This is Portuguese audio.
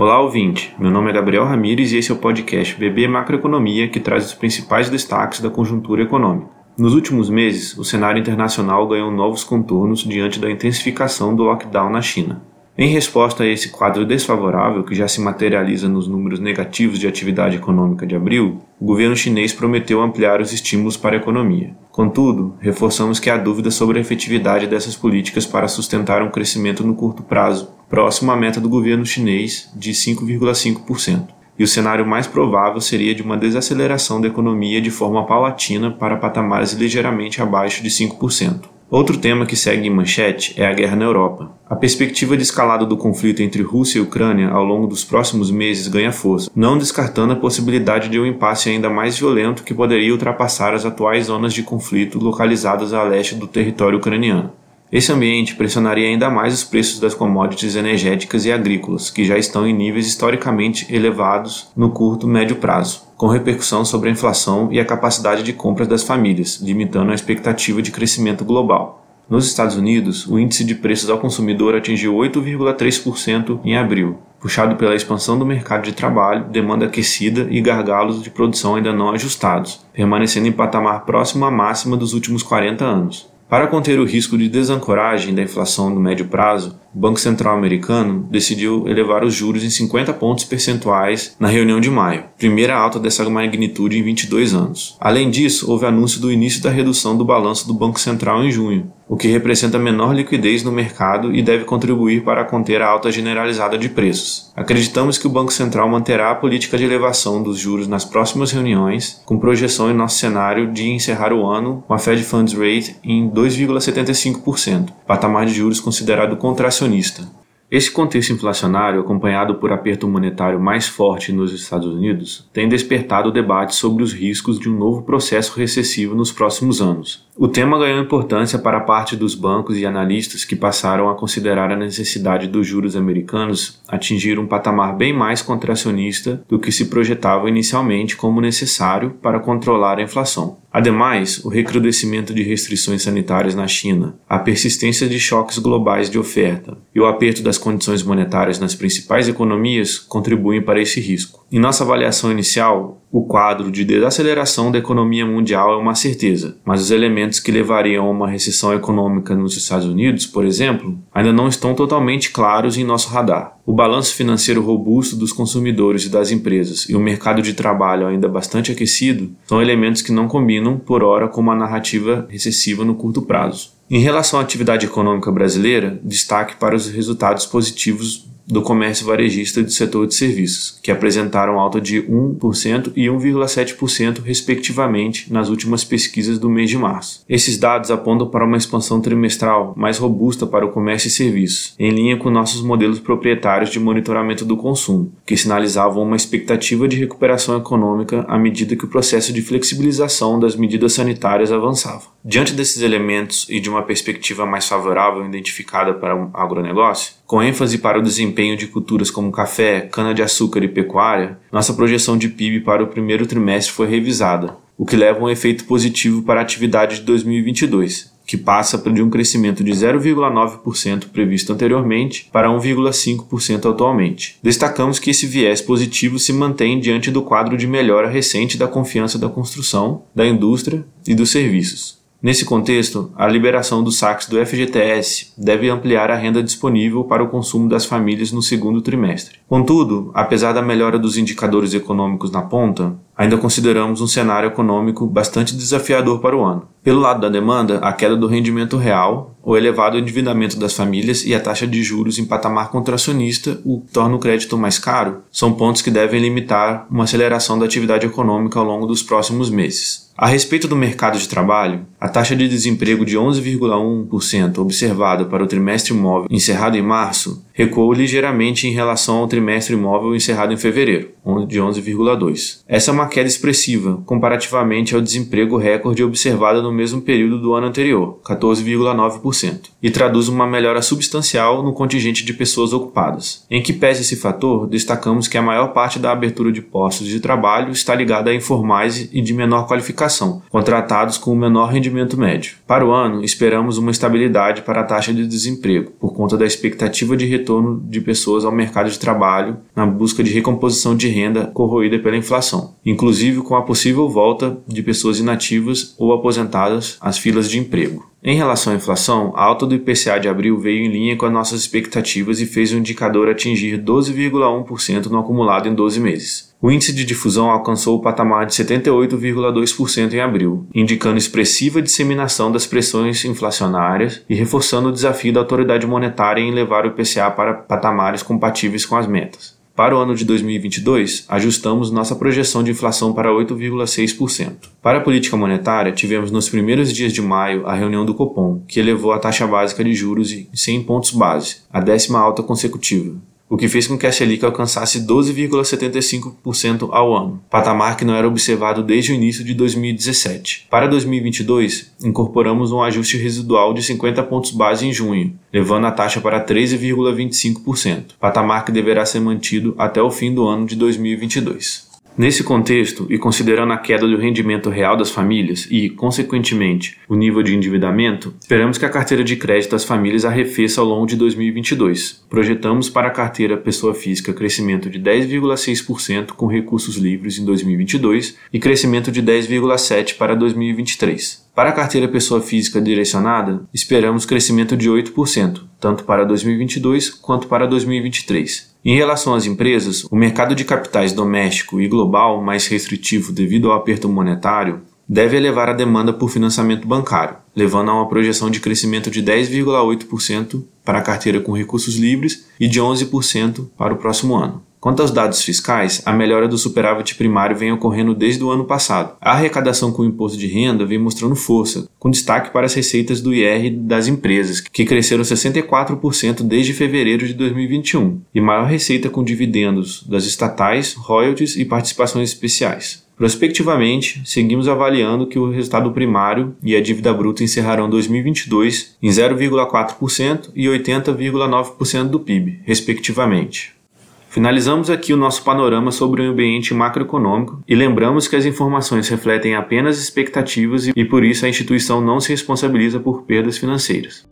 Olá, ouvinte. Meu nome é Gabriel Ramires e esse é o podcast BB Macroeconomia que traz os principais destaques da conjuntura econômica. Nos últimos meses, o cenário internacional ganhou novos contornos diante da intensificação do lockdown na China. Em resposta a esse quadro desfavorável, que já se materializa nos números negativos de atividade econômica de abril, o governo chinês prometeu ampliar os estímulos para a economia. Contudo, reforçamos que há dúvidas sobre a efetividade dessas políticas para sustentar um crescimento no curto prazo, próximo à meta do governo chinês de 5,5%. E o cenário mais provável seria de uma desaceleração da economia de forma paulatina para patamares ligeiramente abaixo de 5%. Outro tema que segue em manchete é a guerra na Europa. A perspectiva de escalada do conflito entre Rússia e Ucrânia ao longo dos próximos meses ganha força, não descartando a possibilidade de um impasse ainda mais violento que poderia ultrapassar as atuais zonas de conflito localizadas a leste do território ucraniano. Esse ambiente pressionaria ainda mais os preços das commodities energéticas e agrícolas, que já estão em níveis historicamente elevados no curto e médio prazo, com repercussão sobre a inflação e a capacidade de compras das famílias, limitando a expectativa de crescimento global. Nos Estados Unidos, o índice de preços ao consumidor atingiu 8,3% em abril, puxado pela expansão do mercado de trabalho, demanda aquecida e gargalos de produção ainda não ajustados, permanecendo em patamar próximo à máxima dos últimos 40 anos. Para conter o risco de desancoragem da inflação no médio prazo, o Banco Central americano decidiu elevar os juros em 50 pontos percentuais na reunião de maio, primeira alta dessa magnitude em 22 anos. Além disso, houve anúncio do início da redução do balanço do Banco Central em junho, o que representa menor liquidez no mercado e deve contribuir para conter a alta generalizada de preços. Acreditamos que o Banco Central manterá a política de elevação dos juros nas próximas reuniões, com projeção em nosso cenário de encerrar o ano com a Fed Funds Rate em 2,75%, patamar de juros considerado contracionista. Esse contexto inflacionário, acompanhado por aperto monetário mais forte nos Estados Unidos, tem despertado o debate sobre os riscos de um novo processo recessivo nos próximos anos. O tema ganhou importância para parte dos bancos e analistas que passaram a considerar a necessidade dos juros americanos atingir um patamar bem mais contracionista do que se projetava inicialmente como necessário para controlar a inflação. Ademais, o recrudescimento de restrições sanitárias na China, a persistência de choques globais de oferta e o aperto das condições monetárias nas principais economias contribuem para esse risco. Em nossa avaliação inicial, o quadro de desaceleração da economia mundial é uma certeza, mas os elementos que levariam a uma recessão econômica nos Estados Unidos, por exemplo, ainda não estão totalmente claros em nosso radar. O balanço financeiro robusto dos consumidores e das empresas e o mercado de trabalho ainda bastante aquecido são elementos que não combinam, por hora, com uma narrativa recessiva no curto prazo. Em relação à atividade econômica brasileira, destaque para os resultados positivos do comércio varejista do setor de serviços, que apresentaram alta de 1% e 1,7% respectivamente nas últimas pesquisas do mês de março. Esses dados apontam para uma expansão trimestral mais robusta para o comércio e serviços, em linha com nossos modelos proprietários de monitoramento do consumo, que sinalizavam uma expectativa de recuperação econômica à medida que o processo de flexibilização das medidas sanitárias avançava. Diante desses elementos e de uma perspectiva mais favorável identificada para o agronegócio, com ênfase para o desempenho de culturas como café, cana-de-açúcar e pecuária, nossa projeção de PIB para o primeiro trimestre foi revisada, o que leva um efeito positivo para a atividade de 2022, que passa de um crescimento de 0,9% previsto anteriormente para 1,5% atualmente. Destacamos que esse viés positivo se mantém diante do quadro de melhora recente da confiança da construção, da indústria e dos serviços. Nesse contexto, a liberação dos saques do FGTS deve ampliar a renda disponível para o consumo das famílias no segundo trimestre. Contudo, apesar da melhora dos indicadores econômicos na ponta, ainda consideramos um cenário econômico bastante desafiador para o ano. Pelo lado da demanda, a queda do rendimento real, o elevado endividamento das famílias e a taxa de juros em patamar contracionista, o que torna o crédito mais caro, são pontos que devem limitar uma aceleração da atividade econômica ao longo dos próximos meses. A respeito do mercado de trabalho, a taxa de desemprego de 11,1% observada para o trimestre móvel encerrado em março recuou ligeiramente em relação ao trimestre móvel encerrado em fevereiro, de 11,2%. Essa é uma queda expressiva comparativamente ao desemprego recorde observado no mesmo período do ano anterior, 14,9%, e traduz uma melhora substancial no contingente de pessoas ocupadas. Em que pese esse fator, destacamos que a maior parte da abertura de postos de trabalho está ligada a informais e de menor qualificação, contratados com o menor rendimento médio. Para o ano, esperamos uma estabilidade para a taxa de desemprego, por conta da expectativa de retorno retorno de pessoas ao mercado de trabalho na busca de recomposição de renda corroída pela inflação, inclusive com a possível volta de pessoas inativas ou aposentadas às filas de emprego. Em relação à inflação, a alta do IPCA de abril veio em linha com as nossas expectativas e fez o indicador atingir 12,1% no acumulado em 12 meses. O índice de difusão alcançou o patamar de 78,2% em abril, indicando expressiva disseminação das pressões inflacionárias e reforçando o desafio da autoridade monetária em levar o IPCA para patamares compatíveis com as metas. Para o ano de 2022, ajustamos nossa projeção de inflação para 8,6%. Para a política monetária, tivemos nos primeiros dias de maio a reunião do Copom, que elevou a taxa básica de juros em 100 pontos base, a décima alta consecutiva, o que fez com que a Selic alcançasse 12,75% ao ano, patamar que não era observado desde o início de 2017. Para 2022, incorporamos um ajuste residual de 50 pontos base em junho, levando a taxa para 13,25%, patamar que deverá ser mantido até o fim do ano de 2022. Nesse contexto, e considerando a queda do rendimento real das famílias e, consequentemente, o nível de endividamento, esperamos que a carteira de crédito das famílias arrefeça ao longo de 2022. Projetamos para a carteira pessoa física crescimento de 10,6% com recursos livres em 2022 e crescimento de 10,7% para 2023. Para a carteira pessoa física direcionada, esperamos crescimento de 8%, tanto para 2022 quanto para 2023. Em relação às empresas, o mercado de capitais doméstico e global, mais restritivo devido ao aperto monetário, deve elevar a demanda por financiamento bancário, levando a uma projeção de crescimento de 10,8% para a carteira com recursos livres e de 11% para o próximo ano. Quanto aos dados fiscais, a melhora do superávit primário vem ocorrendo desde o ano passado. A arrecadação com o imposto de renda vem mostrando força, com destaque para as receitas do IR das empresas, que cresceram 64% desde fevereiro de 2021, e maior receita com dividendos das estatais, royalties e participações especiais. Prospectivamente, seguimos avaliando que o resultado primário e a dívida bruta encerrarão 2022 em 0,4% e 80,9% do PIB, respectivamente. Finalizamos aqui o nosso panorama sobre o ambiente macroeconômico e lembramos que as informações refletem apenas expectativas e por isso a instituição não se responsabiliza por perdas financeiras.